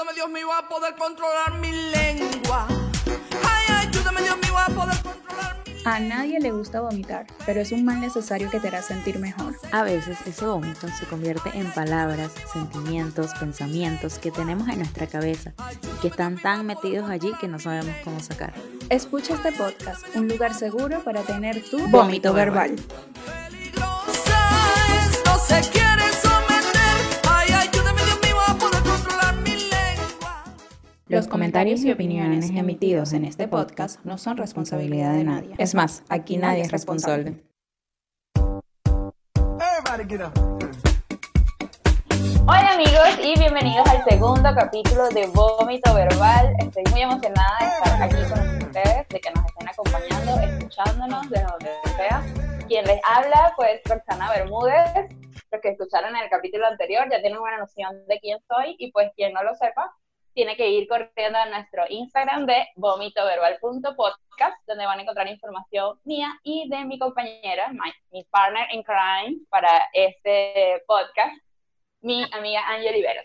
Ayúdame Dios mío a poder controlar mi lengua. Ay, ayúdame Dios mío a poder controlar mi A nadie le gusta vomitar, pero es un mal necesario que te hará sentir mejor. A veces ese vómito se convierte en palabras, sentimientos, pensamientos que tenemos en nuestra cabeza y que están tan metidos allí que no sabemos cómo sacar. Escucha este podcast, un lugar seguro para tener tu Vómito vómito verbal. Peligrosa es, no se quiere someter. Ay, ayúdame Dios mío a poder controlar mi lengua. Los comentarios y opiniones emitidos en este podcast no son responsabilidad de nadie. Es más, aquí nadie es responsable. Hola amigos y bienvenidos al segundo capítulo de Vómito Verbal. Estoy muy emocionada de estar aquí con ustedes, de que nos estén acompañando, escuchándonos desde donde sea. Quien les habla, pues, Roxana Bermúdez. Los que escucharon en el capítulo anterior ya tienen una noción de quién soy y pues quien no lo sepa, tiene que ir corriendo a nuestro Instagram de vomitoverbal.podcast, donde van a encontrar información mía y de mi compañera, my- mi partner in crime para este podcast, mi amiga Ángel Oliveros.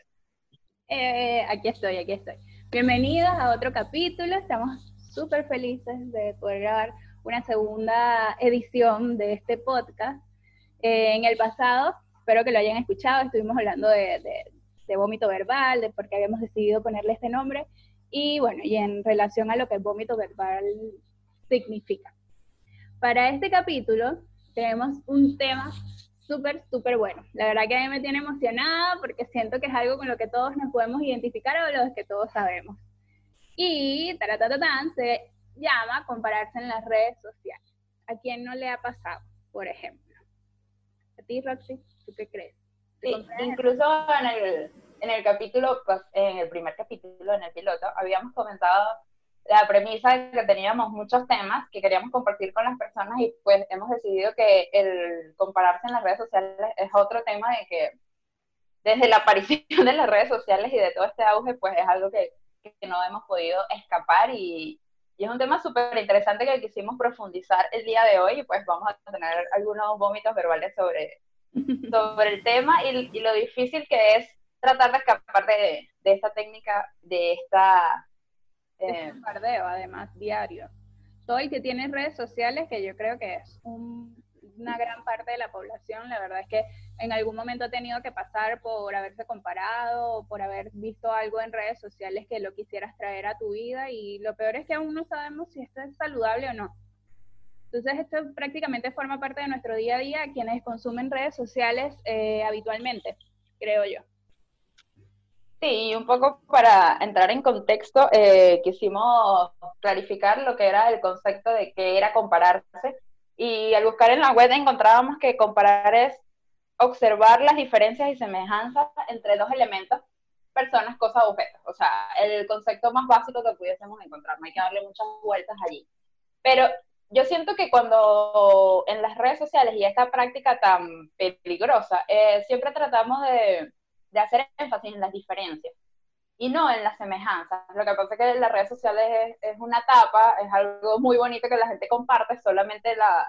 Eh, aquí estoy, aquí estoy. Bienvenidos a otro capítulo. Estamos súper felices de poder grabar una segunda edición de este podcast. Eh, en el pasado, espero que lo hayan escuchado, estuvimos hablando de, de- vómito verbal, de por qué habíamos decidido ponerle este nombre, y bueno, y en relación a lo que el vómito verbal significa. Para este capítulo tenemos un tema súper, súper bueno. La verdad que a mí me tiene emocionada porque siento que es algo con lo que todos nos podemos identificar o lo que todos sabemos. Y se llama compararse en las redes sociales. ¿A quién no le ha pasado, por ejemplo? ¿A ti, Roxy? ¿Tú qué crees? ¿Te Sí, incluso en el, en el capítulo, pues, en el primer capítulo, en el piloto, habíamos comentado la premisa de que teníamos muchos temas que queríamos compartir con las personas y pues hemos decidido que el compararse en las redes sociales es otro tema de que desde la aparición de las redes sociales y de todo este auge, pues es algo que, que no hemos podido escapar y, y es un tema súper interesante que quisimos profundizar el día de hoy y pues vamos a tener algunos vómitos verbales sobre, sobre el tema y, y lo difícil que es tratar de escapar de, de esta técnica, de esta... Es eh, un bombardeo, además, diario. Todo el que tiene redes sociales, que yo creo que es un- una gran parte de la población, la verdad es que en algún momento ha tenido que pasar por haberse comparado o por haber visto algo en redes sociales que lo quisieras traer a tu vida y lo peor es que aún no sabemos si esto es saludable o no. Entonces esto prácticamente forma parte de nuestro día a día, quienes consumen redes sociales eh, habitualmente, creo yo. Sí, y un poco para entrar en contexto, eh, quisimos clarificar lo que era el concepto de qué era compararse. Y al buscar en la web encontrábamos que comparar es observar las diferencias y semejanzas entre dos elementos, personas, cosas, objetos. O sea, el concepto más básico que pudiésemos encontrar. No hay que darle muchas vueltas allí. Pero yo siento que cuando en las redes sociales y esta práctica tan peligrosa, eh, siempre tratamos de de hacer énfasis en las diferencias y no en las semejanzas. Lo que pasa es que las redes sociales es, es una etapa, es algo muy bonito que la gente comparte, solamente la,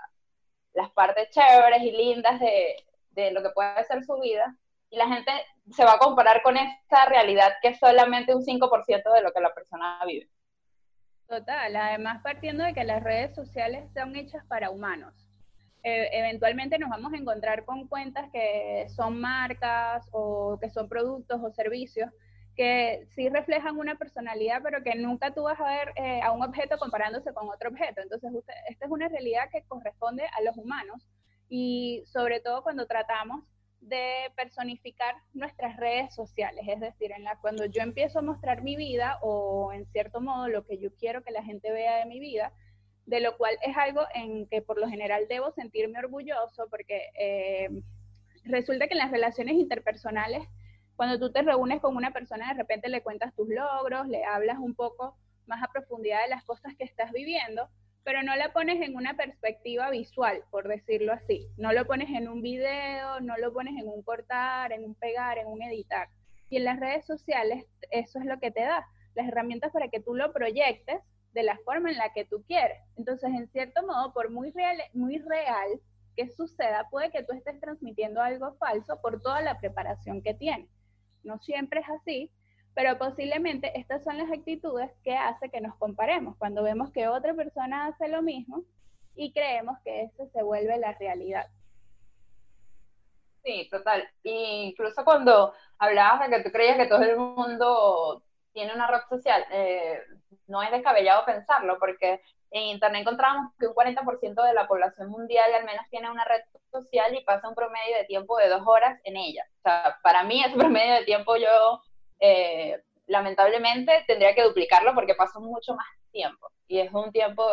las partes chéveres y lindas de, de lo que puede ser su vida, y la gente se va a comparar con esta realidad que es solamente un 5% de lo que la persona vive. Total, además partiendo de que las redes sociales son hechas para humanos. Eh, eventualmente nos vamos a encontrar con cuentas que son marcas o que son productos o servicios que sí reflejan una personalidad, pero que nunca tú vas a ver eh, a un objeto comparándose con otro objeto. Entonces, usted, esta es una realidad que corresponde a los humanos y sobre todo cuando tratamos de personificar nuestras redes sociales, es decir, en la cuando yo empiezo a mostrar mi vida o en cierto modo lo que yo quiero que la gente vea de mi vida, de lo cual es algo en que por lo general debo sentirme orgulloso porque eh, resulta que en las relaciones interpersonales, cuando tú te reúnes con una persona, de repente le cuentas tus logros, le hablas un poco más a profundidad de las cosas que estás viviendo, pero no la pones en una perspectiva visual, por decirlo así. No lo pones en un video, no lo pones en un cortar, en un pegar, en un editar. Y en las redes sociales eso es lo que te da, las herramientas para que tú lo proyectes de la forma en la que tú quieres. Entonces, en cierto modo, por muy real, que suceda, puede que tú estés transmitiendo algo falso por toda la preparación que tienes. No siempre es así, pero posiblemente estas son las actitudes que hace que nos comparemos cuando vemos que otra persona hace lo mismo y creemos que eso se vuelve la realidad. Sí, total. incluso cuando hablabas de que tú creías que todo el mundo tiene una red social, eh, no es descabellado pensarlo, porque en Internet encontramos que un 40% de la población mundial al menos tiene una red social y pasa un promedio de tiempo de dos horas en ella. O sea, para mí ese promedio de tiempo yo, eh, lamentablemente, tendría que duplicarlo porque paso mucho más tiempo. Y es un tiempo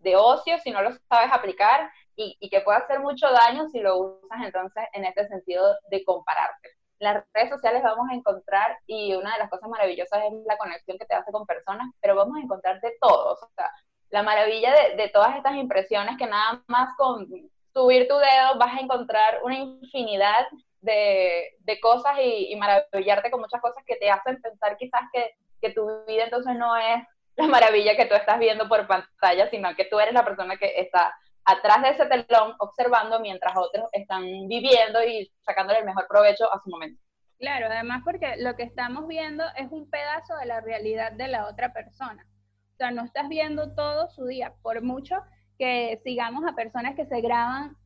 de ocio si no lo sabes aplicar y, que puede hacer mucho daño si lo usas entonces en este sentido de compararte las redes sociales vamos a encontrar, y una de las cosas maravillosas es la conexión que te hace con personas, pero vamos a encontrar de todos. O sea, la maravilla de, todas estas impresiones que nada más con subir tu dedo vas a encontrar una infinidad de, cosas y, maravillarte con muchas cosas que te hacen pensar quizás que, que tu vida entonces no es la maravilla que tú estás viendo por pantalla, sino que tú eres la persona que está atrás de ese telón observando mientras otros están viviendo y sacándole el mejor provecho a su momento. Claro, además porque lo que estamos viendo es un pedazo de la realidad de la otra persona. O sea, no estás viendo todo su día, por mucho que sigamos a personas que se graban,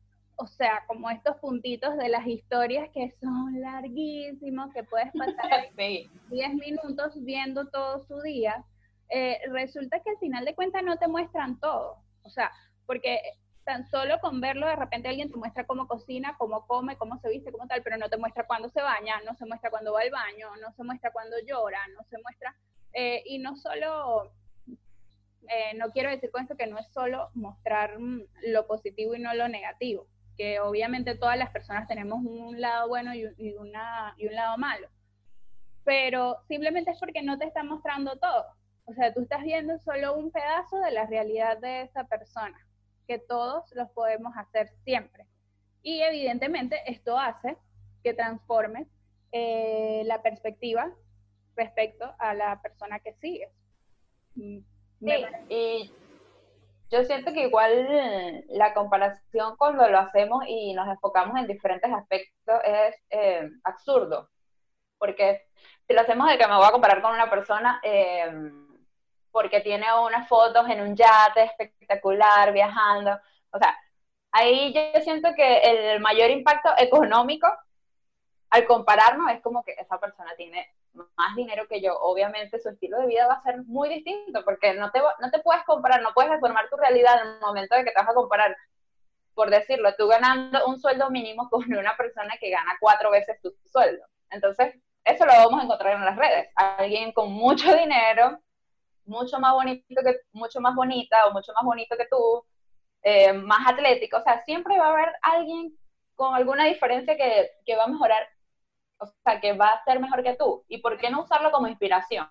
o sea, como estos puntitos de las historias que son larguísimos, que puedes pasar 10 minutos viendo todo su día, eh, resulta que al final de cuentas no te muestran todo. O sea, porque tan solo con verlo, de repente alguien te muestra cómo cocina, cómo come, cómo se viste, cómo tal, pero no te muestra cuándo se baña, no se muestra cuándo va al baño, no se muestra cuándo llora, no se muestra, eh, y no solo eh, no quiero decir con esto que no es solo mostrar mm, lo positivo y no lo negativo, que obviamente todas las personas tenemos un lado bueno y, una, y un lado malo, pero simplemente es porque no te está mostrando todo. O sea, tú estás viendo solo un pedazo de la realidad de esa persona, que todos los podemos hacer siempre. Y evidentemente esto hace que transforme eh, la perspectiva respecto a la persona que sigues. Mm, Sí, yo siento que igual la comparación cuando lo hacemos y nos enfocamos en diferentes aspectos es eh, absurdo, porque si lo hacemos de que me voy a comparar con una persona eh, porque tiene unas fotos en un yate espectacular viajando, o sea, ahí yo siento que el mayor impacto económico al compararnos es como que esa persona tiene más dinero que yo, obviamente su estilo de vida va a ser muy distinto, porque no te, no te puedes comparar, no puedes reformar tu realidad en el momento de que te vas a comparar, por decirlo, tú ganando un sueldo mínimo con una persona que gana cuatro veces tu sueldo. Entonces, eso lo vamos a encontrar en las redes. Alguien con mucho dinero, mucho más bonito que, mucho más bonita o mucho más bonito que tú, eh, más atlético, o sea, siempre va a haber alguien con alguna diferencia que, que va a mejorar o sea, que va a ser mejor que tú. ¿Y por qué no usarlo como inspiración?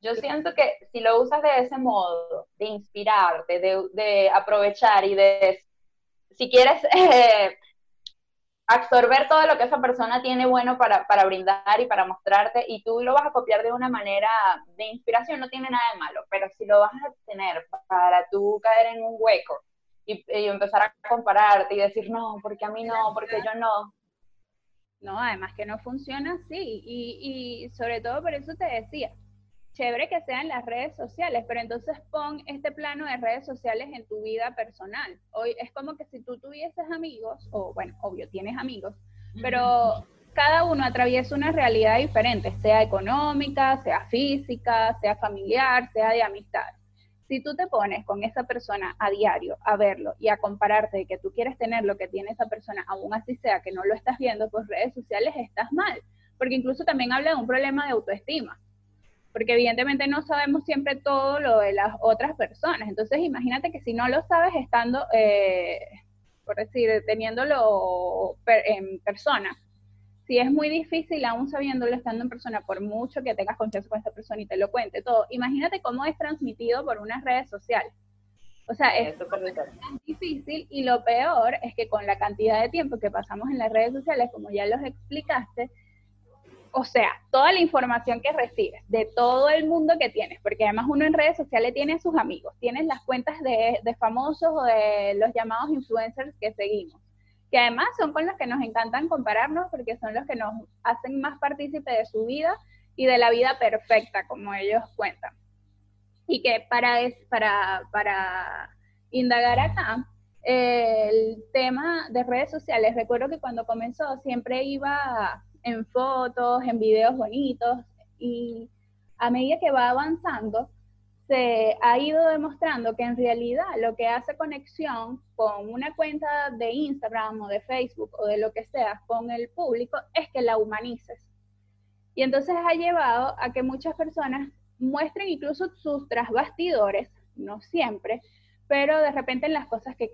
Yo siento que si lo usas de ese modo, de inspirarte, de, aprovechar y de, si quieres eh, absorber todo lo que esa persona tiene bueno para, brindar y para mostrarte, y tú lo vas a copiar de una manera de inspiración, no tiene nada de malo, pero si lo vas a tener para tú caer en un hueco y, y empezar a compararte y decir, no, porque a mí no, porque yo no, no, además que no funciona así. Y, y sobre todo por eso te decía, chévere que sean las redes sociales, pero entonces pon este plano de redes sociales en tu vida personal. Hoy es como que si tú tuvieses amigos, o bueno, obvio, tienes amigos, pero cada uno atraviesa una realidad diferente, sea económica, sea física, sea familiar, sea de amistad si tú te pones con esa persona a diario a verlo y a compararte de que tú quieres tener lo que tiene esa persona, aún así sea que no lo estás viendo por redes sociales, estás mal. Porque incluso también habla de un problema de autoestima. Porque evidentemente no sabemos siempre todo lo de las otras personas. Entonces imagínate que si no lo sabes estando, eh, por decir, teniéndolo en persona, si es muy difícil, aún sabiéndolo estando en persona, por mucho que tengas confianza con esta persona y te lo cuente todo, imagínate cómo es transmitido por unas redes sociales. O sea, es difícil y lo peor es que con la cantidad de tiempo que pasamos en las redes sociales, como ya los explicaste, o sea, toda la información que recibes de todo el mundo que tienes, porque además uno en redes sociales tiene a sus amigos, tienes las cuentas de, de famosos o de los llamados influencers que seguimos, que además son con los que nos encantan compararnos porque son los que nos hacen más partícipe de su vida y de la vida perfecta, como ellos cuentan. Y que para, para, para indagar acá, el tema de redes sociales, recuerdo que cuando comenzó siempre iba en fotos, en videos bonitos y a medida que va avanzando, se ha ido demostrando que en realidad lo que hace conexión con una cuenta de Instagram o de Facebook o de lo que sea con el público es que la humanices. Y entonces ha llevado a que muchas personas muestren incluso sus trasbastidores, no siempre, pero de repente en las cosas que,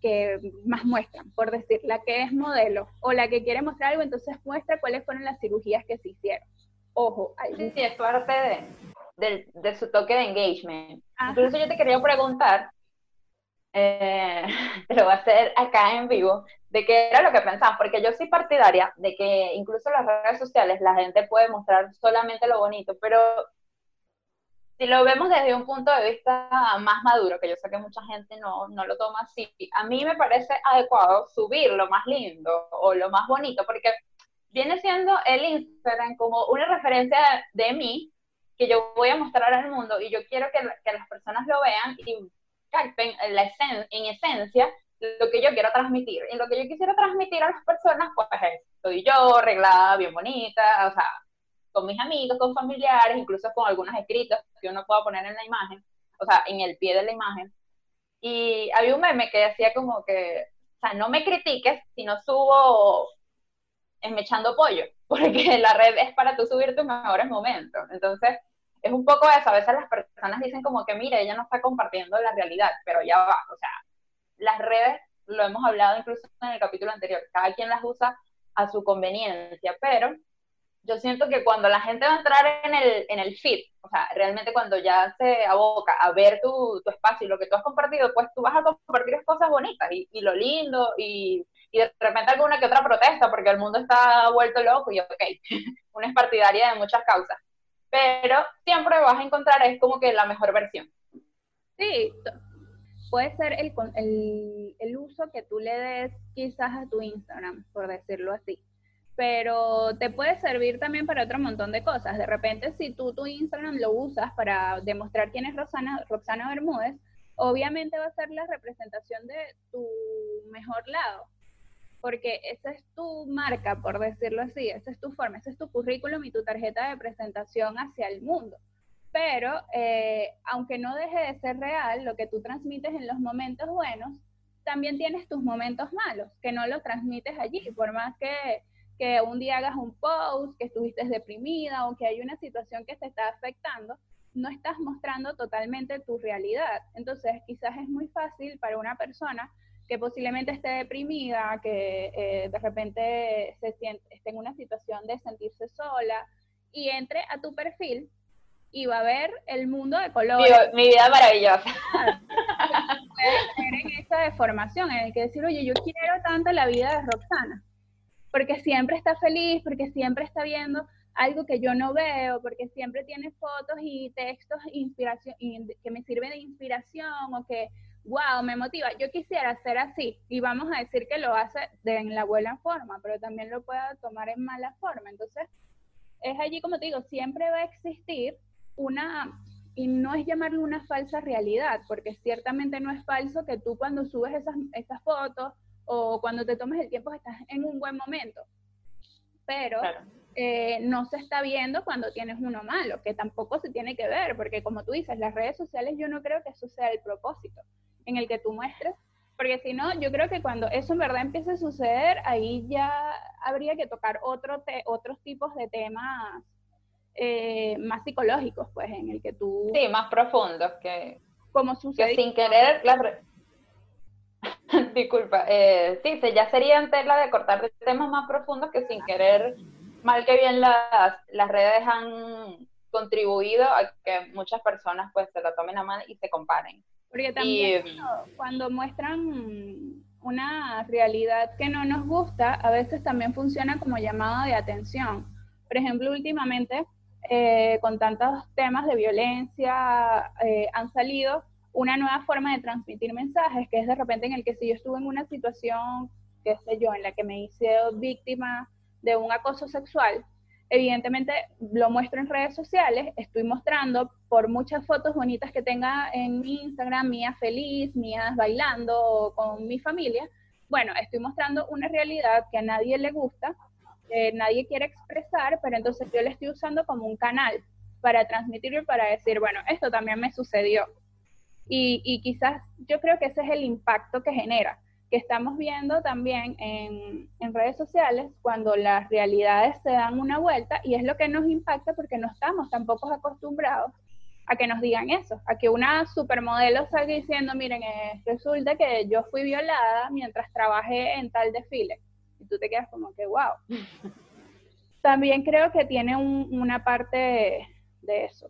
que, más muestran, por decir, la que es modelo o la que quiere mostrar algo, entonces muestra cuáles fueron las cirugías que se hicieron. Ojo, ahí. Sí, sí, es parte de, de, su toque de engagement. Incluso yo te quería preguntar, eh, te lo voy a hacer acá en vivo, de qué era lo que pensaban, porque yo soy partidaria de que incluso en las redes sociales la gente puede mostrar solamente lo bonito, pero si lo vemos desde un punto de vista más maduro, que yo sé que mucha gente no, no, lo toma así, a mí me parece adecuado subir lo más lindo o lo más bonito, porque viene siendo el Instagram como una referencia de, mí que yo voy a mostrar al mundo y yo quiero que, que las personas lo vean y capten la en esencia lo que yo quiero transmitir. Y lo que yo quisiera transmitir a las personas, pues es, soy yo, arreglada, bien bonita, o sea, con mis amigos, con familiares, incluso con algunos escritos que uno pueda poner en la imagen, o sea, en el pie de la imagen. Y había un meme que decía como que, o sea, no me critiques si no subo esmechando pollo, porque la red es para tú subir tus mejores momentos. Entonces, es un poco eso, a veces las personas dicen como que, mire, ella no está compartiendo la realidad, pero ya va, o sea, las redes, lo hemos hablado incluso en el capítulo anterior, cada quien las usa a su conveniencia, pero yo siento que cuando la gente va a entrar en el, en el feed, o sea, realmente cuando ya se aboca a ver tu, tu espacio y lo que tú has compartido, pues tú vas a compartir cosas bonitas y lo lindo y, y, de repente alguna que otra protesta porque el mundo está vuelto loco y ok, una es partidaria de muchas causas, pero siempre vas a encontrar es como que la mejor versión. Sí, puede ser el, el, el uso que tú le des quizás a tu Instagram, por decirlo así pero te puede servir también para otro montón de cosas. De repente, si tú tu Instagram lo usas para demostrar quién es Roxana, Roxana Bermúdez, obviamente va a ser la representación de tu mejor lado, porque esa es tu marca, por decirlo así, esa es tu forma, ese es tu currículum y tu tarjeta de presentación hacia el mundo. Pero eh, aunque no deje de ser real, lo que tú transmites en los momentos buenos, también tienes tus momentos malos, que no los transmites allí, por más que que un día hagas un post, que estuviste deprimida o que hay una situación que te está afectando, no estás mostrando totalmente tu realidad. Entonces, quizás es muy fácil para una persona que posiblemente esté deprimida, que eh, de repente se siente, esté en una situación de sentirse sola y entre a tu perfil y va a ver el mundo de colores. Mi, vida maravillosa. Puede en esa deformación, en el que decir, oye, yo quiero tanto la vida de Roxana porque siempre está feliz, porque siempre está viendo algo que yo no veo, porque siempre tiene fotos y textos inspiración, que me sirven de inspiración o que, wow, me motiva. Yo quisiera ser así y vamos a decir que lo hace de, en la buena forma, pero también lo pueda tomar en mala forma. Entonces, es allí, como te digo, siempre va a existir una, y no es llamarlo una falsa realidad, porque ciertamente no es falso que tú cuando subes esas, esas fotos o cuando te tomes el tiempo estás en un buen momento. Pero eh, no se está viendo cuando tienes uno malo, que tampoco se tiene que ver, porque como tú dices, las redes sociales yo no creo que eso sea el propósito en el que tú muestres, porque si no, yo creo que cuando eso en verdad empiece a suceder, ahí ya habría que tocar otro otros tipos de temas eh, más psicológicos, pues, en el que tú... Sí, más profundos, que, como sucede. Que sin querer, Disculpa, eh, sí, ya sería en tela de cortar temas más profundos que sin querer, mal que bien las, las redes han contribuido a que muchas personas pues se lo tomen a mal y se comparen. Porque también cuando, muestran una realidad que no nos gusta, a veces también funciona como llamado de atención. Por ejemplo, últimamente, eh, con tantos temas de violencia, eh, han salido una nueva forma de transmitir mensajes, que es de repente en el que si yo estuve en una situación, qué sé yo, en la que me hice víctima de un acoso sexual, evidentemente lo muestro en redes sociales, estoy mostrando por muchas fotos bonitas que tenga en mi Instagram, mías feliz, mías bailando con mi familia, bueno, estoy mostrando una realidad que a nadie le gusta, nadie quiere expresar, pero entonces yo la estoy usando como un canal para transmitirlo y para decir, bueno, esto también me sucedió. Y, y quizás yo creo que ese es el impacto que genera, que estamos viendo también en, en, redes sociales cuando las realidades se dan una vuelta y es lo que nos impacta porque no estamos tampoco acostumbrados a que nos digan eso, a que una supermodelo salga diciendo, miren, eh, resulta que yo fui violada mientras trabajé en tal desfile. Y tú te quedas como que, wow. También creo que tiene un, una parte de eso.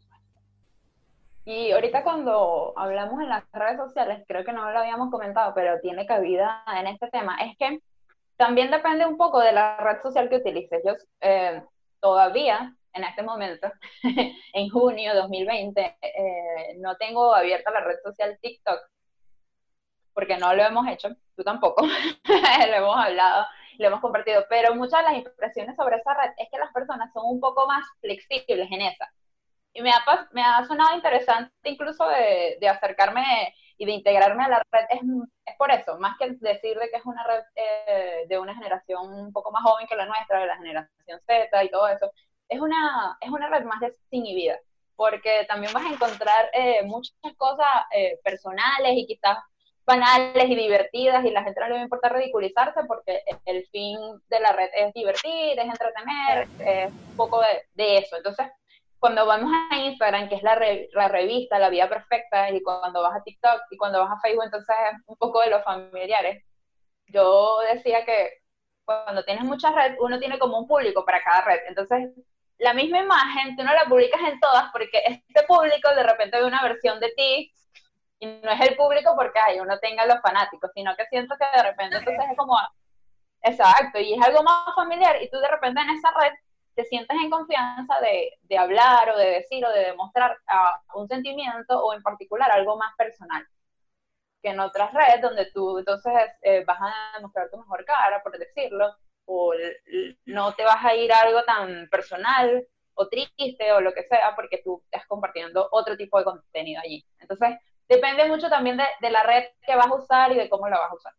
Y ahorita cuando hablamos en las redes sociales, creo que no lo habíamos comentado, pero tiene cabida en este tema, es que también depende un poco de la red social que utilices. Yo eh, todavía, en este momento, en junio de 2020, eh, no tengo abierta la red social TikTok, porque no lo hemos hecho, tú tampoco, lo hemos hablado, lo hemos compartido, pero muchas de las impresiones sobre esa red es que las personas son un poco más flexibles en esa y me ha, me ha sonado interesante incluso de, de, acercarme y de integrarme a la red, es, es, por eso, más que decir de que es una red eh, de una generación un poco más joven que la nuestra, de la generación Z y todo eso, es una, es una red más desinhibida, porque también vas a encontrar eh, muchas cosas eh, personales y quizás banales y divertidas y la gente no le va a importar ridiculizarse porque el fin de la red es divertir, es entretener, es un poco de, de eso. Entonces, cuando vamos a Instagram, que es la, la, revista La Vida Perfecta, y cuando vas a TikTok y cuando vas a Facebook, entonces es un poco de los familiares. Yo decía que cuando tienes muchas redes, uno tiene como un público para cada red. Entonces, la misma imagen, tú no la publicas en todas porque este público de repente ve una versión de ti y no es el público porque hay uno tenga los fanáticos, sino que siento que de repente entonces es como, exacto, y es algo más familiar y tú de repente en esa red te sientes en confianza de, de, hablar o de decir o de demostrar uh, un sentimiento o en particular algo más personal que en otras redes donde tú entonces eh, vas a demostrar tu mejor cara, por decirlo, o no te vas a ir a algo tan personal o triste o lo que sea porque tú estás compartiendo otro tipo de contenido allí. Entonces, depende mucho también de, de la red que vas a usar y de cómo la vas a usar.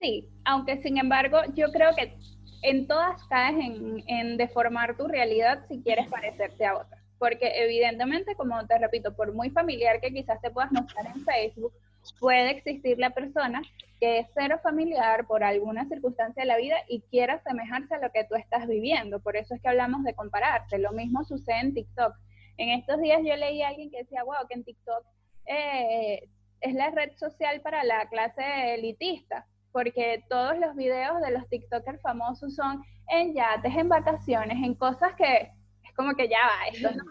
Sí, aunque sin embargo yo creo que en todas caes en, en, deformar tu realidad si quieres parecerte a otra. Porque evidentemente, como te repito, por muy familiar que quizás te puedas mostrar en Facebook, puede existir la persona que es cero familiar por alguna circunstancia de la vida y quiera asemejarse a lo que tú estás viviendo. Por eso es que hablamos de compararte. Lo mismo sucede en TikTok. En estos días yo leí a alguien que decía, wow, que en TikTok eh, es la red social para la clase elitista porque todos los videos de los TikTokers famosos son en yates, en vacaciones, en cosas que es como que ya va, esto no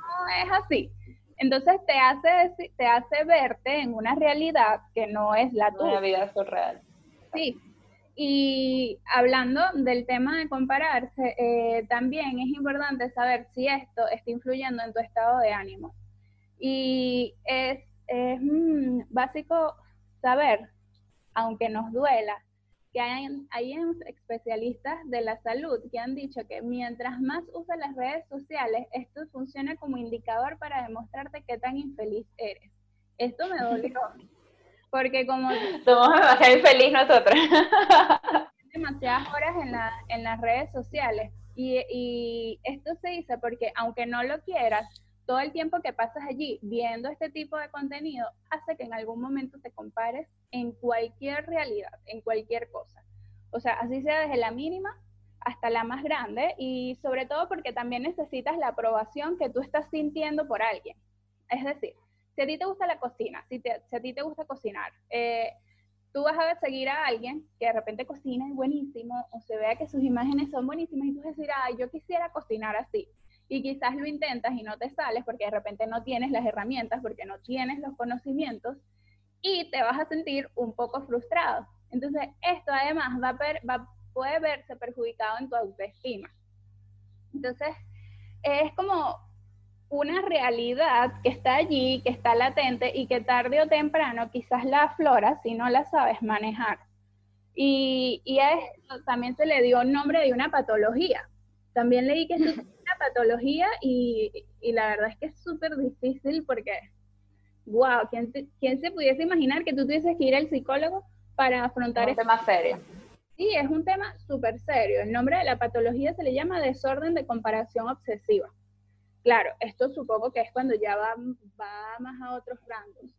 es así. Entonces te hace, te hace verte en una realidad que no es la tuya. Una vida surreal. Sí. Y hablando del tema de compararse, eh, también es importante saber si esto está influyendo en tu estado de ánimo. Y es, es mm, básico saber, aunque nos duela, que hay, hay, especialistas de la salud que han dicho que mientras más usas las redes sociales, esto funciona como indicador para demostrarte qué tan infeliz eres. Esto me dolió, porque como... Somos demasiado infeliz nosotros. demasiadas horas en, la, en las redes sociales. Y, y esto se dice porque aunque no lo quieras, todo el tiempo que pasas allí viendo este tipo de contenido hace que en algún momento te compares en cualquier realidad, en cualquier cosa. O sea, así sea desde la mínima hasta la más grande y sobre todo porque también necesitas la aprobación que tú estás sintiendo por alguien. Es decir, si a ti te gusta la cocina, si, a ti te gusta cocinar, eh, tú vas a seguir a alguien que de repente cocina y buenísimo o se vea que sus imágenes son buenísimas y tú vas a decir, ay, yo quisiera cocinar así y quizás lo intentas y no te sales porque de repente no tienes las herramientas, porque no tienes los conocimientos y te vas a sentir un poco frustrado. Entonces, esto además va, puede verse perjudicado en tu autoestima. Entonces, es como una realidad que está allí, que está latente y que tarde o temprano quizás la aflora si no la sabes manejar. Y, y a esto también se le dio nombre de una patología. También leí que es una patología y, y la verdad es que es súper difícil porque, wow, ¿quién, se- ¿quién se pudiese imaginar que tú tuvieses que ir al psicólogo para afrontar un esto? tema serio. Sí, es un tema súper serio. El nombre de la patología se le llama desorden de comparación obsesiva. Claro, esto supongo que es cuando ya va, va más a otros rangos.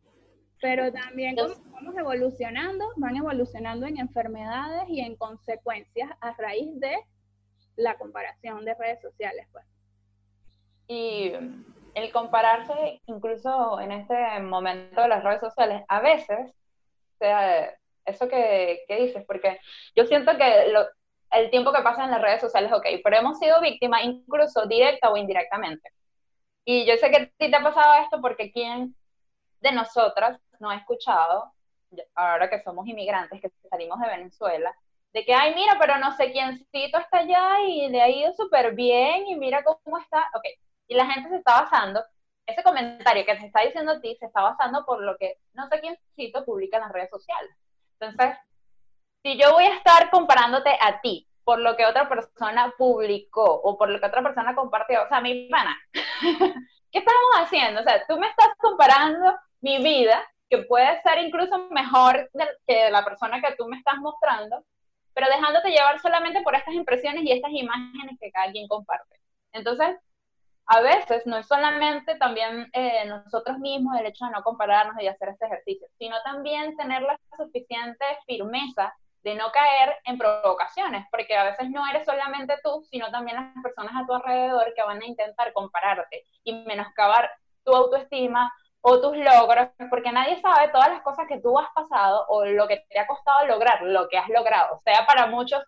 Pero también como vamos evolucionando, van evolucionando en enfermedades y en consecuencias a raíz de la comparación de redes sociales. Pues. Y el compararse, incluso en este momento de las redes sociales, a veces, sea, eso que, que dices, porque yo siento que el tiempo que pasa en las redes sociales, ok, pero hemos sido víctimas incluso directa o indirectamente. Y yo sé que a ti te ha pasado esto porque quién de nosotras no ha escuchado, ahora que somos inmigrantes, que salimos de Venezuela, de que, ay, mira, pero no sé quiéncito está allá y le ha ido súper bien y mira cómo está. Ok, y la gente se está basando, ese comentario que te está diciendo a ti se está basando por lo que no sé quiéncito publica en las redes sociales. Entonces, si yo voy a estar comparándote a ti por lo que otra persona publicó o por lo que otra persona compartió, o sea, mi pana, ¿qué estamos haciendo? O sea, tú me estás comparando mi vida, que puede ser incluso mejor que la persona que tú me estás mostrando, pero dejándote llevar solamente por estas impresiones y estas imágenes que cada quien comparte. Entonces, a veces no es solamente también eh, nosotros mismos el hecho de no compararnos y hacer este ejercicio, sino también tener la suficiente firmeza de no caer en provocaciones, porque a veces no eres solamente tú, sino también las personas a tu alrededor que van a intentar compararte y menoscabar tu autoestima o tus logros, porque nadie sabe todas las cosas que tú has pasado o lo que te ha costado lograr, lo que has logrado, sea para muchos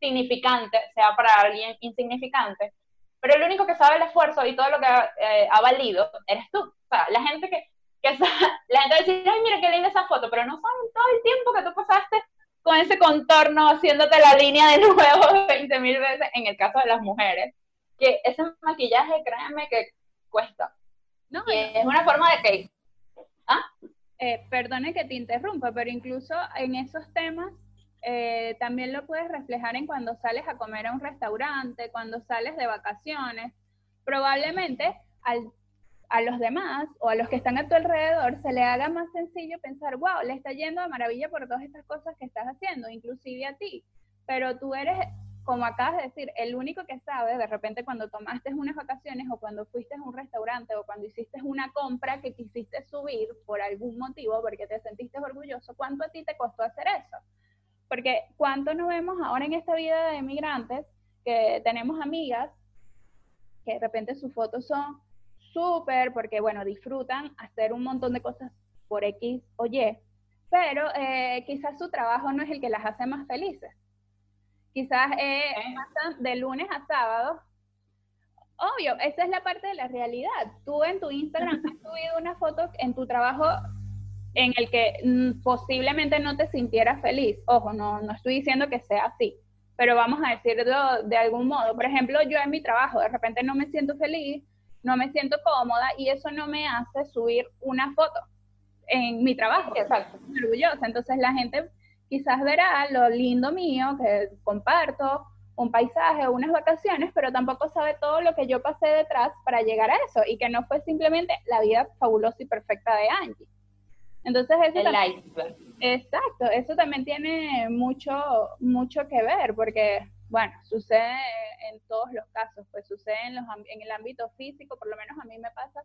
significante, sea para alguien insignificante, pero el único que sabe el esfuerzo y todo lo que eh, ha valido eres tú. O sea, la gente que, que la gente va a decir, ay, mira qué linda esa foto, pero no saben todo el tiempo que tú pasaste con ese contorno, haciéndote la línea de nuevo 20 mil veces, en el caso de las mujeres, que ese maquillaje, créanme que cuesta. No, Y es una forma de que, eh, perdone que te interrumpa, pero incluso en esos temas eh, también lo puedes reflejar en cuando sales a comer a un restaurante, cuando sales de vacaciones. Probablemente al- a los demás o a los que están a tu alrededor se le haga más sencillo pensar, wow, le está yendo de maravilla por todas estas cosas que estás haciendo, inclusive a ti. Pero tú eres, como acabas de decir, el único que sabe de repente cuando tomaste unas vacaciones o cuando fuiste a un restaurante o cuando hiciste una compra que quisiste subir por algún motivo porque te sentiste orgulloso, ¿cuánto a ti te costó hacer eso? Porque cuánto nos vemos ahora en esta vida de migrantes que tenemos amigas que de repente sus fotos son súper porque, bueno, disfrutan hacer un montón de cosas por X o Y, pero eh, quizás su trabajo no es el que las hace más felices. Quizás eh, pasan de lunes a sábado. Obvio, esa es la parte de la realidad. Tú en tu Instagram has subido una foto en tu trabajo en el que mm, posiblemente no te sintieras feliz. Ojo, no, no estoy diciendo que sea así, pero vamos a decirlo de algún modo. Por ejemplo, yo en mi trabajo de repente no me siento feliz, no me siento cómoda y eso no me hace subir una foto en mi trabajo. exacto. Estoy orgullosa. Entonces la gente quizás verá lo lindo mío que comparto, un paisaje o unas vacaciones, pero tampoco sabe todo lo que yo pasé detrás para llegar a eso y que no fue simplemente la vida fabulosa y perfecta de Angie. Entonces eso El también- iceberg. Exacto, eso también tiene mucho, mucho que ver, porque, bueno, sucede en todos los casos, pues sucede en, los, en el ámbito físico, por lo menos a mí me pasa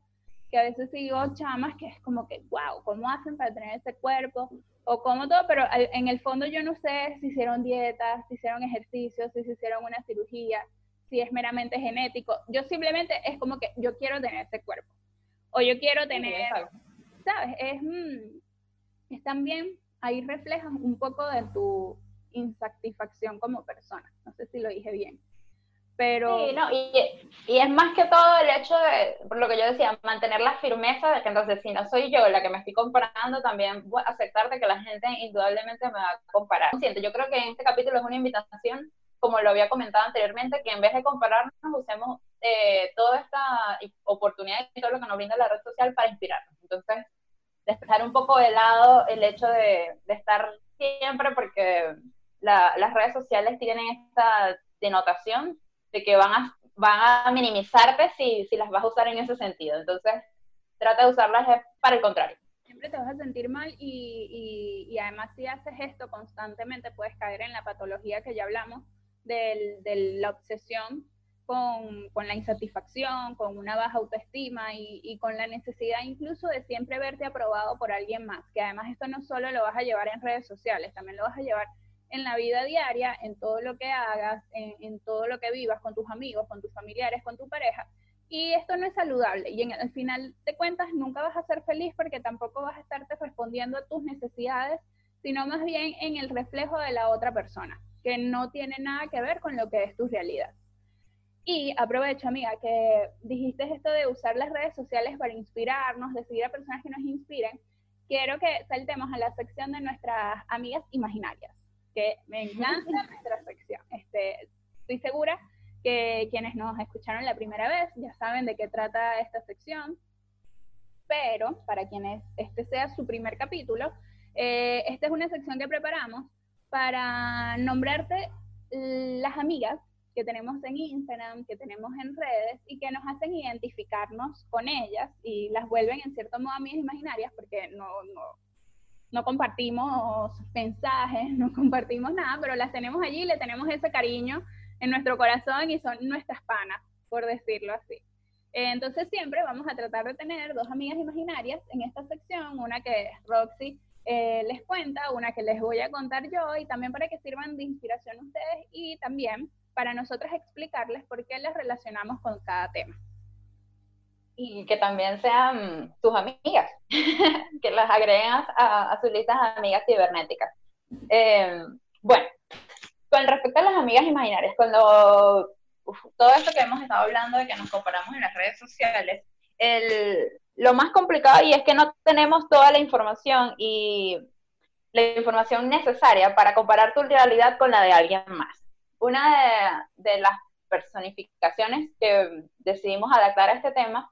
que a veces sigo chamas que es como que, wow, ¿cómo hacen para tener ese cuerpo? O cómo todo, pero al- en el fondo yo no sé si hicieron dietas, si hicieron ejercicios, si se hicieron una cirugía, si es meramente genético. Yo simplemente es como que yo quiero tener ese cuerpo. O yo quiero Sí, tener exacto. ¿Sabes? Es, mm, es también, ahí reflejas un poco de tu insatisfacción como persona. No sé si lo dije bien. Pero Sí, no, y, y es más que todo el hecho de, por lo que yo decía, mantener la firmeza de que entonces si no soy yo la que me estoy comparando, también aceptar de que la gente indudablemente me va a comparar. Siento, yo creo que en este capítulo es una invitación, como lo había comentado anteriormente, que en vez de compararnos usemos eh, toda esta oportunidad y todo lo que nos brinda la red social para inspirarnos. Entonces, dejar un poco de lado el hecho de, de estar siempre, porque las redes sociales tienen esta denotación de que van a, van a minimizarte si, si las vas a usar en ese sentido. Entonces, trata de usarlas para el contrario. Siempre te vas a sentir mal y, y, y, además si haces esto constantemente puedes caer en la patología que ya hablamos de la obsesión con, la insatisfacción, con una baja autoestima y, con la necesidad incluso de siempre verte aprobado por alguien más, que además esto no solo lo vas a llevar en redes sociales, también lo vas a llevar en la vida diaria, en todo lo que hagas, en, en todo lo que vivas con tus amigos, con tus familiares, con tu pareja. Y esto no es saludable y en, al final de cuentas nunca vas a ser feliz porque tampoco vas a estarte respondiendo a tus necesidades, sino más bien en el reflejo de la otra persona, que no tiene nada que ver con lo que es tu realidad. Y aprovecho, amiga, que dijiste esto de usar las redes sociales para inspirarnos, de seguir a personas que nos inspiren. Quiero que saltemos a la sección de nuestras amigas imaginarias que me encanta nuestra sección. Este, estoy segura que quienes nos escucharon la primera vez ya saben de qué trata esta sección, pero para quienes este sea su primer capítulo, eh, esta es una sección que preparamos para nombrarte las amigas que tenemos en Instagram, que tenemos en redes y que nos hacen identificarnos con ellas y las vuelven en cierto modo amigas imaginarias porque no, no no compartimos mensajes, no compartimos nada, pero las tenemos allí, le tenemos ese cariño en nuestro corazón y son nuestras panas, por decirlo así. Entonces siempre vamos a tratar de tener dos amigas imaginarias en esta sección, una que Roxy eh, les cuenta, una que les voy a contar yo y también para que sirvan de inspiración ustedes y también para nosotros explicarles por qué les relacionamos con cada tema y que también sean tus amigas, que las agreguen a, sus listas de amigas cibernéticas. Eh, bueno, con respecto a las amigas imaginarias, cuando todo esto que hemos estado hablando de que nos comparamos en las redes sociales, el, lo más complicado y es que no tenemos toda la información y la información necesaria para comparar tu realidad con la de alguien más. Una de, las personificaciones que decidimos adaptar a este tema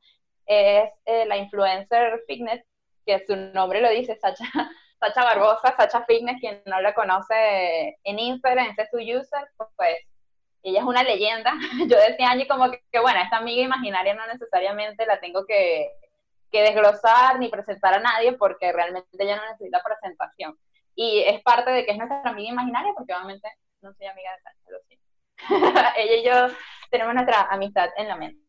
es eh, la influencer fitness, que su nombre lo dice, Sacha, Sacha Barbosa, Sacha Fitness, quien no la conoce en Instagram, es su user, pues ella es una leyenda. Yo decía, Angie, como que, bueno, esta amiga imaginaria no necesariamente la tengo que, que desglosar ni presentar a nadie porque realmente ella no necesita presentación. Y es parte de que es nuestra amiga imaginaria porque obviamente no soy amiga de Sacha, lo siento. ella y yo tenemos nuestra amistad en la mente.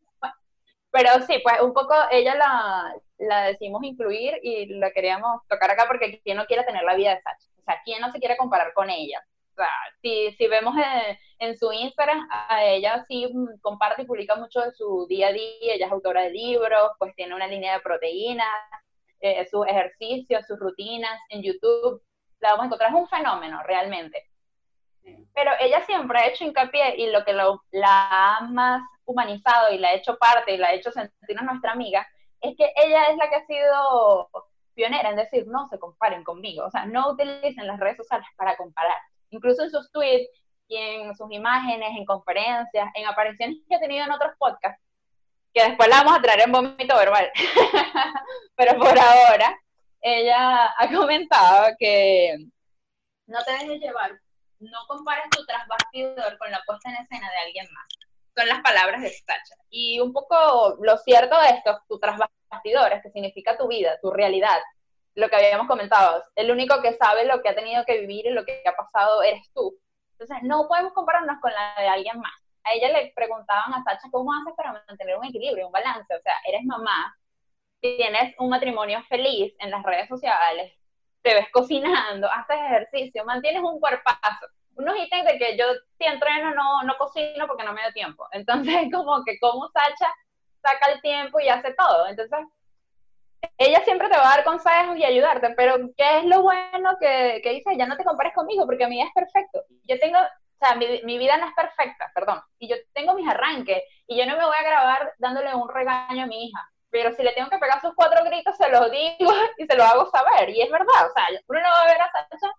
Pero sí, pues un poco ella la, la decimos incluir y la queríamos tocar acá porque quién no quiere tener la vida de Sacha. O sea, quién no se quiere comparar con ella. O sea, si, si vemos en, en, su Instagram, a ella sí comparte y publica mucho de su día a día, ella es autora de libros, pues tiene una línea de proteínas, eh, sus ejercicios, sus rutinas en YouTube, la vamos a encontrar, es un fenómeno realmente. Pero ella siempre ha hecho hincapié y lo que lo, la ha más humanizado y la ha hecho parte y la ha hecho sentir a nuestra amiga, es que ella es la que ha sido pionera en decir, no se comparen conmigo, o sea, no utilicen las redes sociales para comparar. Incluso en sus tweets y en sus imágenes, en conferencias, en apariciones que ha tenido en otros podcasts, que después la vamos a traer en vómito verbal. Pero por ahora, ella ha comentado que no te dejes llevar, no compares tu trasbastidor con la puesta en escena de alguien más son las palabras de Sacha. Y un poco lo cierto de esto, tu trasbastidores, que significa tu vida, tu realidad, lo que habíamos comentado, el único que sabe lo que ha tenido que vivir y lo que ha pasado eres tú. Entonces, no podemos compararnos con la de alguien más. A ella le preguntaban a Sacha, ¿cómo haces para mantener un equilibrio, un balance? O sea, eres mamá, tienes un matrimonio feliz en las redes sociales, te ves cocinando, haces ejercicio, mantienes un cuerpazo unos ítems de que yo si entreno no, no cocino porque no me da tiempo. Entonces, como que como Sacha saca el tiempo y hace todo. Entonces, ella siempre te va a dar consejos y ayudarte, pero ¿qué es lo bueno que, que dice? Ya no te compares conmigo porque mi vida es perfecto. Yo tengo, o sea, mi, mi, vida no es perfecta, perdón, y yo tengo mis arranques y yo no me voy a grabar dándole un regaño a mi hija. Pero si le tengo que pegar sus cuatro gritos, se los digo y se lo hago saber. Y es verdad, o sea, uno no va a ver a Sacha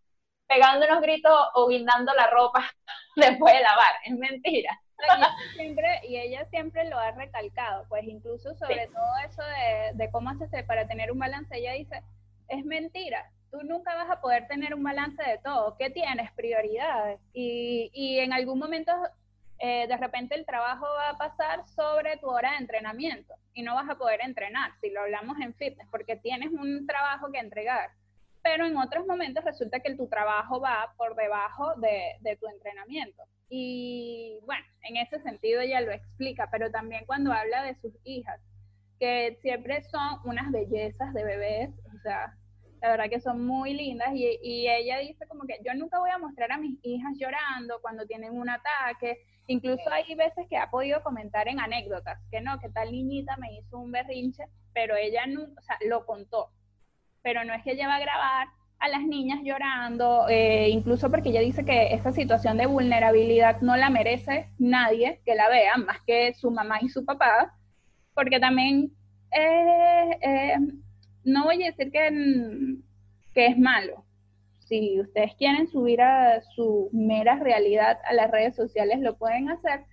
pegando unos gritos o guindando la ropa después de lavar. Es mentira. y ella siempre, y ella siempre lo ha recalcado, pues incluso sobre todo eso de, de cómo hacerse para tener un balance, ella dice, es mentira, tú nunca vas a poder tener un balance de todo, ¿qué tienes? Prioridades. Y, y en algún momento, eh, de repente el trabajo va a pasar sobre tu hora de entrenamiento y no vas a poder entrenar, si lo hablamos en fitness, porque tienes un trabajo que entregar pero en otros momentos resulta que tu trabajo va por debajo de, de, tu entrenamiento. Y bueno, en ese sentido ella lo explica, pero también cuando habla de sus hijas, que siempre son unas bellezas de bebés, o sea, la verdad que son muy lindas, y, y ella dice como que yo nunca voy a mostrar a mis hijas llorando cuando tienen un ataque, incluso hay veces que ha podido comentar en anécdotas, que no, que tal niñita me hizo un berrinche, pero ella no, o sea, lo contó, pero no es que ella va a grabar a las niñas llorando, eh, incluso porque ella dice que esta situación de vulnerabilidad no la merece nadie que la vea, más que su mamá y su papá, porque también eh, eh, no voy a decir que, que es malo. Si ustedes quieren subir a su mera realidad a las redes sociales, lo pueden hacer.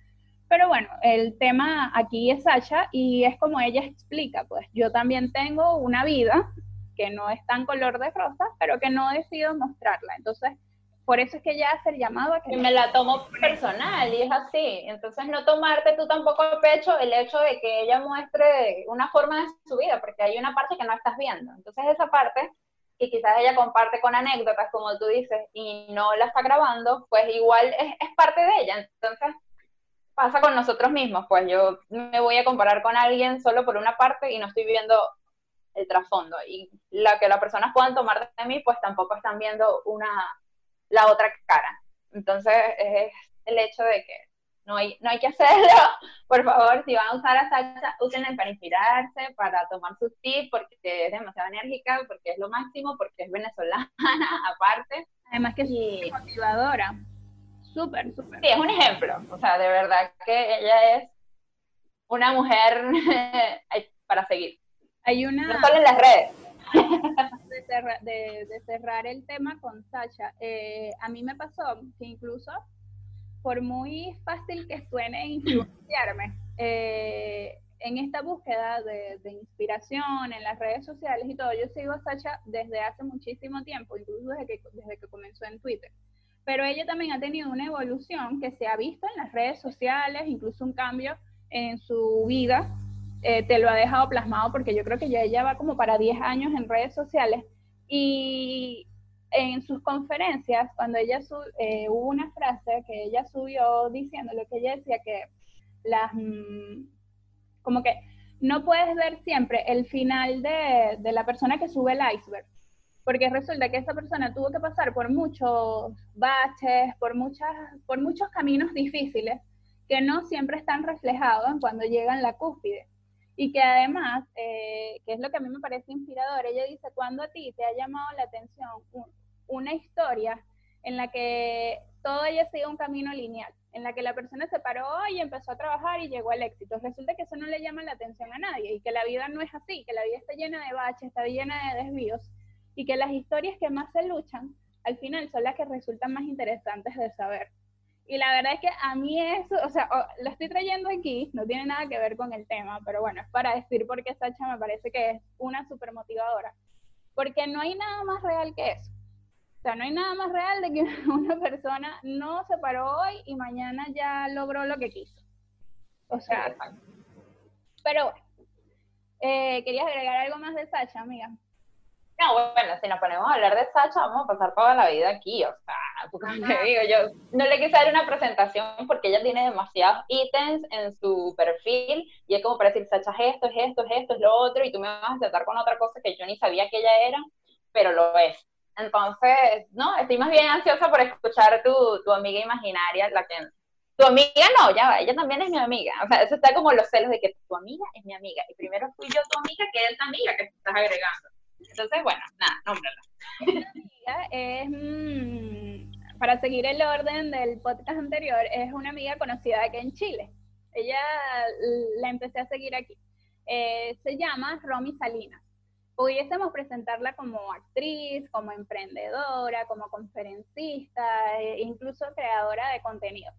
Pero bueno, el tema aquí es Sasha y es como ella explica, pues yo también tengo una vida que no es tan color de rosa, pero que no decido mostrarla. Entonces, por eso es que ella hace el llamado a que... me la tomo personal y es así. Entonces, no tomarte tú tampoco el pecho el hecho de que ella muestre una forma de su vida, porque hay una parte que no estás viendo. Entonces, esa parte que quizás ella comparte con anécdotas, como tú dices, y no la está grabando, pues igual es, es parte de ella. Entonces, pasa con nosotros mismos, pues yo me voy a comparar con alguien solo por una parte y no estoy viendo el trasfondo. Y lo que las personas puedan tomar de mí, pues tampoco están viendo una, la otra cara. Entonces es el hecho de que no hay, no hay que hacerlo. Por favor, si van a usar a Sacha, úsenla para inspirarse, para tomar sus tips, porque es demasiado enérgica, porque es lo máximo, porque es venezolana, aparte. Además que es motivadora. Súper, súper. Sí, es un ejemplo. O sea, de verdad que ella es una mujer para seguir. Hay una... No solo en las redes. De cerrar, de, de cerrar el tema con Sacha, eh, a mí me pasó que incluso, por muy fácil que suene influenciarme, eh, en esta búsqueda de, de, inspiración en las redes sociales y todo, yo sigo a Sacha desde hace muchísimo tiempo, incluso desde que, desde que comenzó en Twitter. Pero ella también ha tenido una evolución que se ha visto en las redes sociales, incluso un cambio en su vida eh, te lo ha dejado plasmado porque yo creo que ya ella va como para 10 años en redes sociales y en sus conferencias, cuando ella eh, hubo una frase que ella subió diciendo lo que ella decía que las, mm, como que no puedes ver siempre el final de, de la persona que sube el iceberg, porque resulta que esa persona tuvo que pasar por muchos baches, por, muchas, por muchos caminos difíciles que no siempre están reflejados en cuando llegan a la cúspide. Y que además, eh, que es lo que a mí me parece inspirador, ella dice, cuando a ti te ha llamado la atención una historia en la que todo haya sido un camino lineal, en la que la persona se paró y empezó a trabajar y llegó al éxito. Resulta que eso no le llama la atención a nadie y que la vida no es así, que la vida está llena de baches, está llena de desvíos y que las historias que más se luchan al final son las que resultan más interesantes de saber. Y la verdad es que a mí eso, o sea, lo estoy trayendo aquí, no tiene nada que ver con el tema, pero bueno, es para decir por qué Sacha me parece que es una súper motivadora. Porque no hay nada más real que eso. O sea, no hay nada más real de que una persona no se paró hoy y mañana ya logró lo que quiso. O sea, pero bueno. Eh, ¿Querías agregar algo más de Sacha, amiga? No, bueno, si nos ponemos a hablar de Sacha, vamos a pasar toda la vida aquí, o sea, como te digo, yo no le quise dar una presentación porque ella tiene demasiados ítems en su perfil y es como para decir, Sacha es esto, es esto, es esto, es lo otro, y tú me vas a tratar con otra cosa que yo ni sabía que ella era, pero lo es. Entonces, no, estoy más bien ansiosa por escuchar tu, tu amiga imaginaria, la que... Tu amiga no, ya va, ella también es mi amiga. O sea, eso está como los celos de que tu amiga es mi amiga. Y primero fui yo tu amiga, que es la amiga que estás agregando. Entonces, bueno, nada, nómbrala. Es, mmm, para seguir el orden del podcast anterior, es una amiga conocida aquí en Chile. Ella la empecé a seguir aquí. Eh, se llama Romy Salinas. Pudiésemos presentarla como actriz, como emprendedora, como conferencista, e incluso creadora de contenido.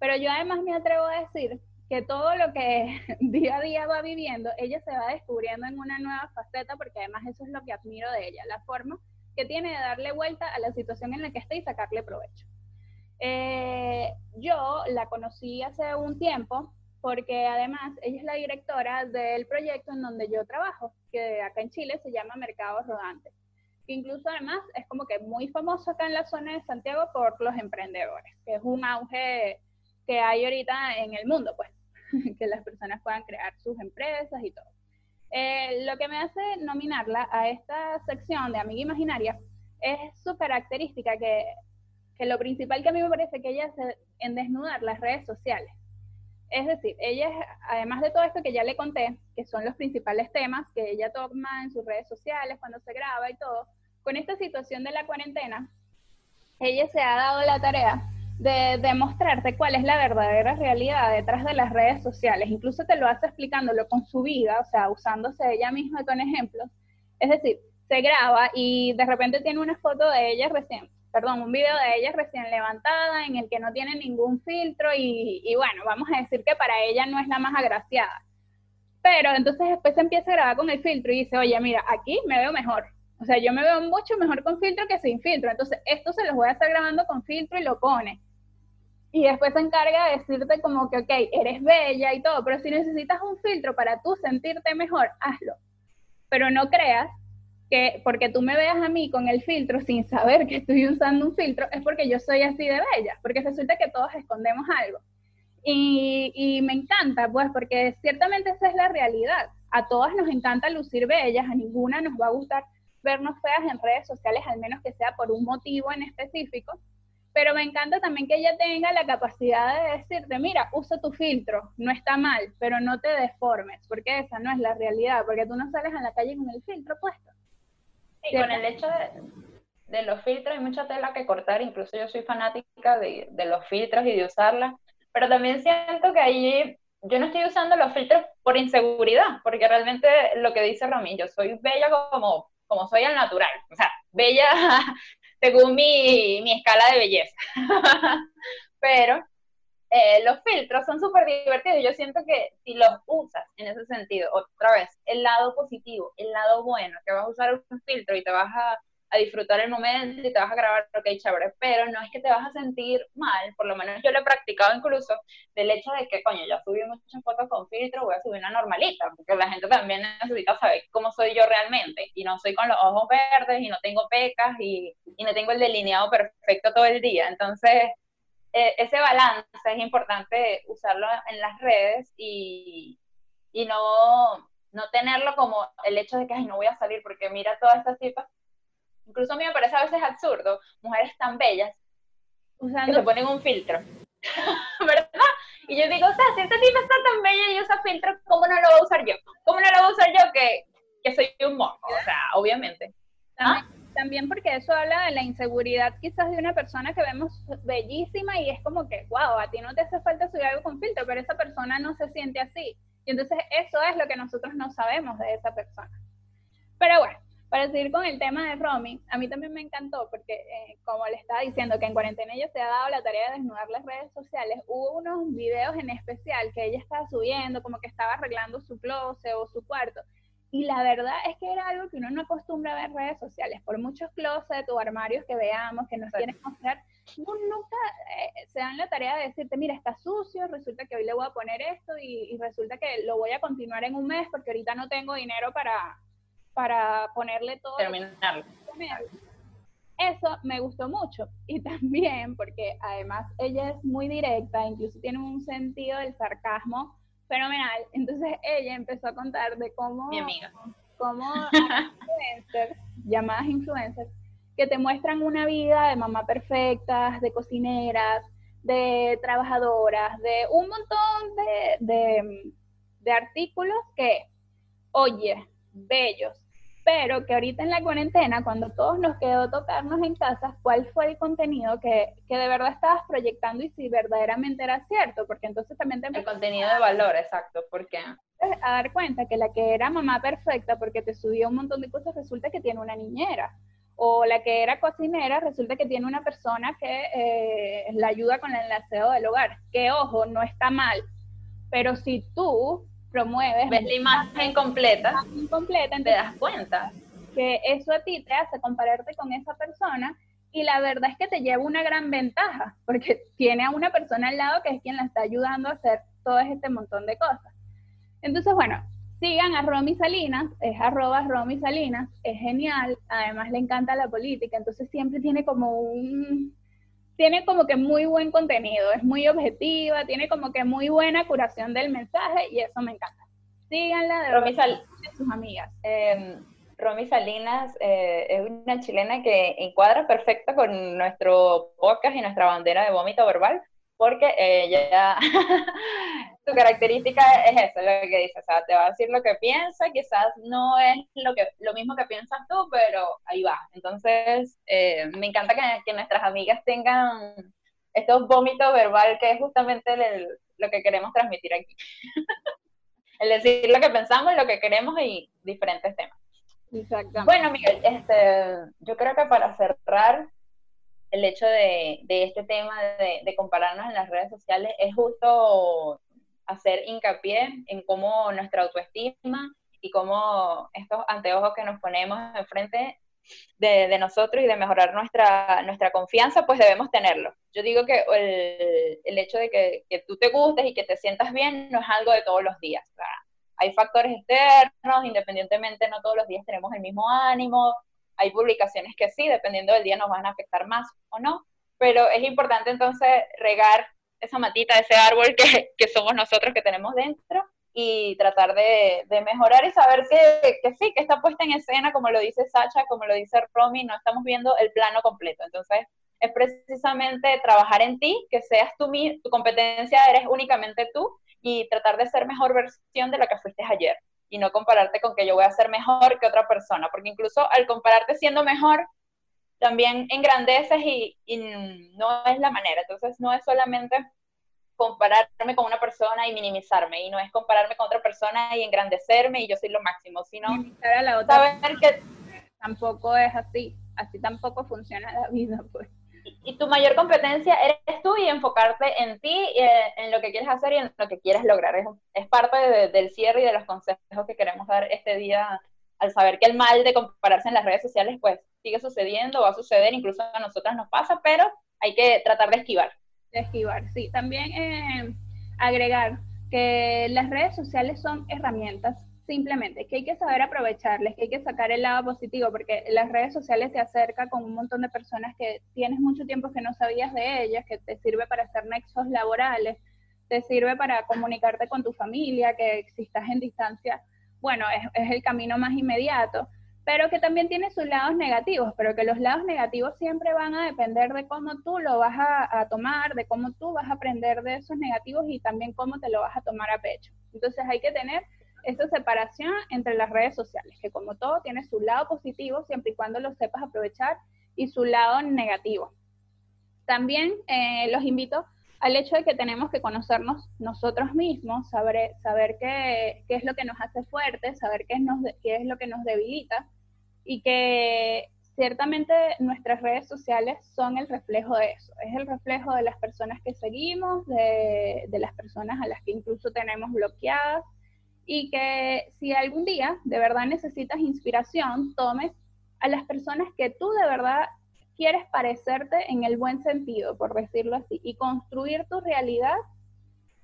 Pero yo además me atrevo a decir que todo lo que día a día va viviendo, ella se va descubriendo en una nueva faceta, porque además eso es lo que admiro de ella, la forma que tiene de darle vuelta a la situación en la que está y sacarle provecho. Eh, yo la conocí hace un tiempo porque además ella es la directora del proyecto en donde yo trabajo, que acá en Chile se llama Mercado Rodante. Incluso además es como que muy famoso acá en la zona de Santiago por los emprendedores, que es un auge que hay ahorita en el mundo, pues, que las personas puedan crear sus empresas y todo. Eh, lo que me hace nominarla a esta sección de Amiga Imaginaria es su característica, que, que lo principal que a mí me parece que ella hace en desnudar las redes sociales. Es decir, ella, además de todo esto que ya le conté, que son los principales temas que ella toma en sus redes sociales cuando se graba y todo, con esta situación de la cuarentena, ella se ha dado la tarea de demostrarte cuál es la verdadera realidad detrás de las redes sociales. Incluso te lo hace explicándolo con su vida, o sea, usándose ella misma con ejemplos. Es decir, se graba y de repente tiene una foto de ella recién, perdón, un video de ella recién levantada en el que no tiene ningún filtro y, y bueno, vamos a decir que para ella no es la más agraciada. Pero entonces después se empieza a grabar con el filtro y dice, oye, mira, aquí me veo mejor. O sea, yo me veo mucho mejor con filtro que sin filtro. Entonces, esto se los voy a estar grabando con filtro y lo pone y después se encarga de decirte como que, ok, eres bella y todo, pero si necesitas un filtro para tú sentirte mejor, hazlo. Pero no creas que porque tú me veas a mí con el filtro sin saber que estoy usando un filtro, es porque yo soy así de bella, porque resulta que todos escondemos algo. Y, y me encanta, pues, porque ciertamente esa es la realidad. A todas nos encanta lucir bellas, a ninguna nos va a gustar vernos feas en redes sociales, al menos que sea por un motivo en específico pero me encanta también que ella tenga la capacidad de decirte, mira, usa tu filtro, no está mal, pero no te deformes, porque esa no es la realidad, porque tú no sales a la calle con el filtro puesto. Sí, con el hecho de, los filtros hay mucha tela que cortar, incluso yo soy fanática de, de los filtros y de usarla, pero también siento que ahí yo no estoy usando los filtros por inseguridad, porque realmente lo que dice Rami, yo soy bella como, como soy al natural, o sea, bella según mi, mi escala de belleza. Pero eh, los filtros son súper divertidos. Yo siento que si los usas en ese sentido, otra vez, el lado positivo, el lado bueno, que vas a usar un filtro y te vas a a disfrutar el momento y te vas a grabar, ok, chévere, pero no es que te vas a sentir mal, por lo menos yo lo he practicado incluso, del hecho de que, coño, ya subí muchas fotos con filtro, voy a subir una normalita, porque la gente también necesita saber cómo soy yo realmente, y no soy con los ojos verdes, y no tengo pecas, y, y no tengo el delineado perfecto todo el día, entonces... E, ese balance es importante usarlo en las redes y, y no, no tenerlo como el hecho de que Ay, no voy a salir porque mira todas estas tipas Incluso a mí me parece a veces absurdo, mujeres tan bellas Usando... que se ponen un filtro, ¿verdad? Y yo digo, o sea, si esta tipa está tan bella y usa filtro, ¿cómo no lo voy a usar yo? ¿Cómo no lo voy a usar yo que, que soy un mono? O sea, obviamente. ¿Ah? también, porque eso habla de la inseguridad quizás de una persona que vemos bellísima y es como que, wow, a ti no te hace falta subir algo con filtro, pero esa persona no se siente así. Y entonces eso es lo que nosotros no sabemos de esa persona. Pero bueno, para seguir con el tema de Romy, a mí también me encantó porque, eh, como le estaba diciendo, que en cuarentena ella se ha dado la tarea de desnudar las redes sociales, hubo unos videos en especial que ella estaba subiendo, como que estaba arreglando su closet o su cuarto. Y la verdad es que era algo que uno no acostumbra a ver en redes sociales. Por muchos closets o armarios que veamos, que nos quieren mostrar, nunca eh, se dan la tarea de decirte, mira, está sucio, resulta que hoy le voy a poner esto y, y resulta que lo voy a continuar en un mes porque ahorita no tengo dinero para, para ponerle todo. Terminarlo. Eso me gustó mucho. Y también porque además ella es muy directa, incluso tiene un sentido del sarcasmo fenomenal. Entonces ella empezó a contar de cómo, Mi amiga. cómo influencers, llamadas influencers, que te muestran una vida de mamá perfectas, de cocineras, de trabajadoras, de un montón de, de, de artículos que, oye, bellos, pero que ahorita en la cuarentena, cuando todos nos quedó tocarnos en casa, ¿cuál fue el contenido que, que de verdad estabas proyectando y si verdaderamente era cierto? Porque entonces también te El contenido de valor, exacto, porque a dar cuenta que la que era mamá perfecta porque te subió un montón de cosas resulta que tiene una niñera o la que era cocinera resulta que tiene una persona que eh, la ayuda con el aseo del hogar, que ojo, no está mal, pero si tú promueves... Ves la imagen completa, imagen completa, te das cuenta. que eso a ti te hace compararte con esa persona y la verdad es que te lleva una gran ventaja, porque tiene a una persona al lado que es quien la está ayudando a hacer todo este montón de cosas. Entonces, bueno, sigan a Romy Salinas, es arroba Romy Salinas, es genial, además le encanta la política, entonces siempre tiene como un, tiene como que muy buen contenido, es muy objetiva, tiene como que muy buena curación del mensaje y eso me encanta. Síganla de Romy, Sal- de sus amigas. eh, Romy Salinas eh, es una chilena que encuadra perfecto con nuestro podcast y nuestra bandera de vómito verbal, porque ella, su característica es eso, lo que dice, o sea, te va a decir lo que piensa, quizás no es lo, que, lo mismo que piensas tú, pero ahí va. Entonces, eh, me encanta que, que nuestras amigas tengan estos vómitos verbal, que es justamente el- lo que queremos transmitir aquí. el decir lo que pensamos, lo que queremos y diferentes temas. Exactamente. Bueno, Miguel, este, yo creo que para cerrar el hecho de, de este tema de, de compararnos en las redes sociales es justo hacer hincapié en cómo nuestra autoestima y cómo estos anteojos que nos ponemos enfrente de, de nosotros y de mejorar nuestra, nuestra confianza, pues debemos tenerlo. Yo digo que el, el hecho de que, que tú te gustes y que te sientas bien no es algo de todos los días. Sea, hay factores externos, independientemente no todos los días tenemos el mismo ánimo, hay publicaciones que sí, dependiendo del día nos van a afectar más o no, pero es importante entonces regar esa matita, ese árbol que, que somos nosotros que tenemos dentro y tratar de, de mejorar y saber que, que, sí, que está puesta en escena, como lo dice Sacha, como lo dice Romy, no estamos viendo el plano completo. Entonces, es precisamente trabajar en ti, que seas tú, tu competencia eres únicamente tú y tratar de ser mejor versión de lo que fuiste ayer y no compararte con que yo voy a ser mejor que otra persona, porque incluso al compararte siendo mejor, también engrandeces y, y no es la manera. Entonces, no es solamente compararme con una persona y minimizarme, y no es compararme con otra persona y engrandecerme y yo soy lo máximo, sino a la otra saber que tampoco es así, así tampoco funciona la vida, pues. Y tu mayor competencia eres tú y enfocarte en ti, eh, en lo que quieres hacer y en lo que quieres lograr. Es, parte de, del cierre y de los consejos que queremos dar este día al saber que el mal de compararse en las redes sociales pues sigue sucediendo, va a suceder, incluso a nosotras nos pasa, pero hay que tratar de esquivar. De esquivar, sí. También eh, agregar que las redes sociales son herramientas simplemente, que hay que saber aprovecharles, que hay que sacar el lado positivo, porque las redes sociales te acerca con un montón de personas que tienes mucho tiempo que no sabías de ellas, que te sirve para hacer nexos laborales, te sirve para comunicarte con tu familia, que si estás en distancia, bueno, es, es el camino más inmediato, pero que también tiene sus lados negativos, pero que los lados negativos siempre van a depender de cómo tú lo vas a, a, tomar, de cómo tú vas a aprender de esos negativos y también cómo te lo vas a tomar a pecho. Entonces hay que tener esa separación entre las redes sociales, que como todo tiene su lado positivo siempre y cuando lo sepas aprovechar y su lado negativo. También eh, los invito al hecho de que tenemos que conocernos nosotros mismos, saber, saber qué, qué es lo que nos hace fuertes, saber qué nos, qué es lo que nos debilita y que ciertamente nuestras redes sociales son el reflejo de eso, es el reflejo de las personas que seguimos, de, de las personas a las que incluso tenemos bloqueadas y que si algún día de verdad necesitas inspiración, tomes a las personas que tú de verdad quieres parecerte en el buen sentido, por decirlo así, y construir tu realidad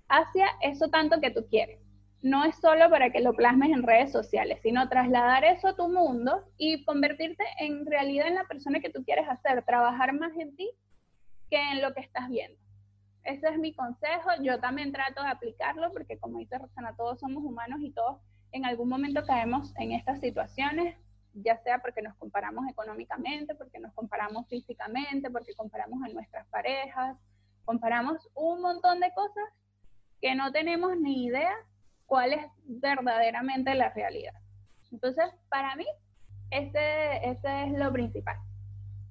hacia eso tanto que tú quieres. No es solo para que lo plasmes en redes sociales, sino trasladar eso a tu mundo y convertirte en realidad en la persona que tú quieres hacer, trabajar más en ti que en lo que estás viendo. Ese es mi consejo. Yo también trato de aplicarlo porque, como dice Rosana, todos somos humanos y todos en algún momento caemos en estas situaciones, ya sea porque nos comparamos económicamente, porque nos comparamos físicamente, porque comparamos a nuestras parejas, comparamos un montón de cosas que no tenemos ni idea cuál es verdaderamente la realidad. Entonces, para mí, este, este es lo principal.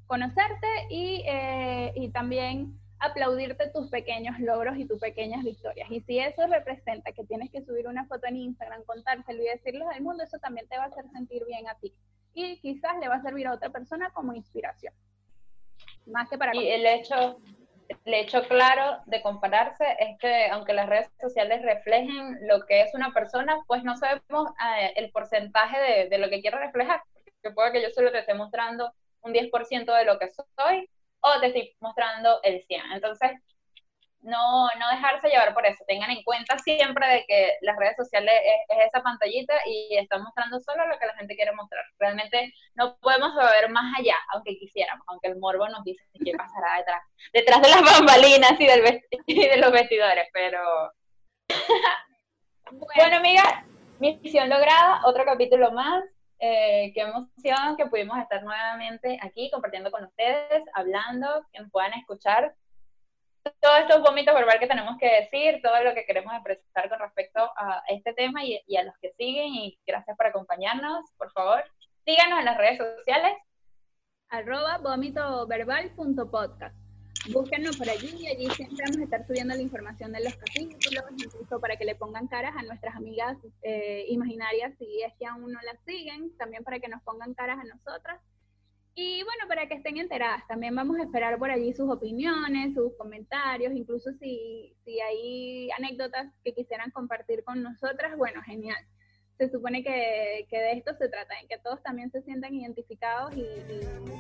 Conocerte y, eh, y también aplaudirte tus pequeños logros y tus pequeñas victorias. Y si eso representa que tienes que subir una foto en Instagram, contárselo y decirles al mundo, eso también te va a hacer sentir bien a ti. y quizás le va a servir a otra persona como inspiración. Más que para... Y el hecho, el hecho claro de compararse es que aunque las redes sociales reflejen lo que es una persona, pues no sabemos eh, el porcentaje de, de, lo que quiere reflejar. Porque puede que yo solo te esté mostrando un 10% de lo que soy o te estoy mostrando el 100. Entonces, no, no dejarse llevar por eso. Tengan en cuenta siempre de que las redes sociales es, esa pantallita y están mostrando solo lo que la gente quiere mostrar. Realmente no podemos ver más allá, aunque quisiéramos, aunque el morbo nos dice qué pasará detrás, detrás de las bambalinas y, del y de los vestidores, pero... bueno. bueno, amiga, misión lograda, otro capítulo más. Eh, qué emoción que pudimos estar nuevamente aquí compartiendo con ustedes, hablando, que nos puedan escuchar todos estos vómitos verbal que tenemos que decir, todo lo que queremos expresar con respecto a este tema y, y, a los que siguen. Y gracias por acompañarnos. Por favor, síganos en las redes sociales. Arroba vomitoverbal.podcast. Búsquenos por allí y allí siempre vamos a estar subiendo la información de los capítulos, incluso para que le pongan caras a nuestras amigas eh, imaginarias si es que aún no las siguen, también para que nos pongan caras a nosotras y bueno, para que estén enteradas, también vamos a esperar por allí sus opiniones, sus comentarios, incluso si, si hay anécdotas que quisieran compartir con nosotras, bueno, genial. Se supone que, que de esto se trata, en que todos también se sientan identificados y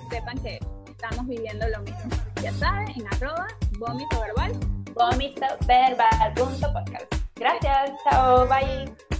sepan que estamos viviendo lo mismo. Ya saben, en arroba, vómito verbal. Vómito verbal.podcast. Gracias, chao, bye.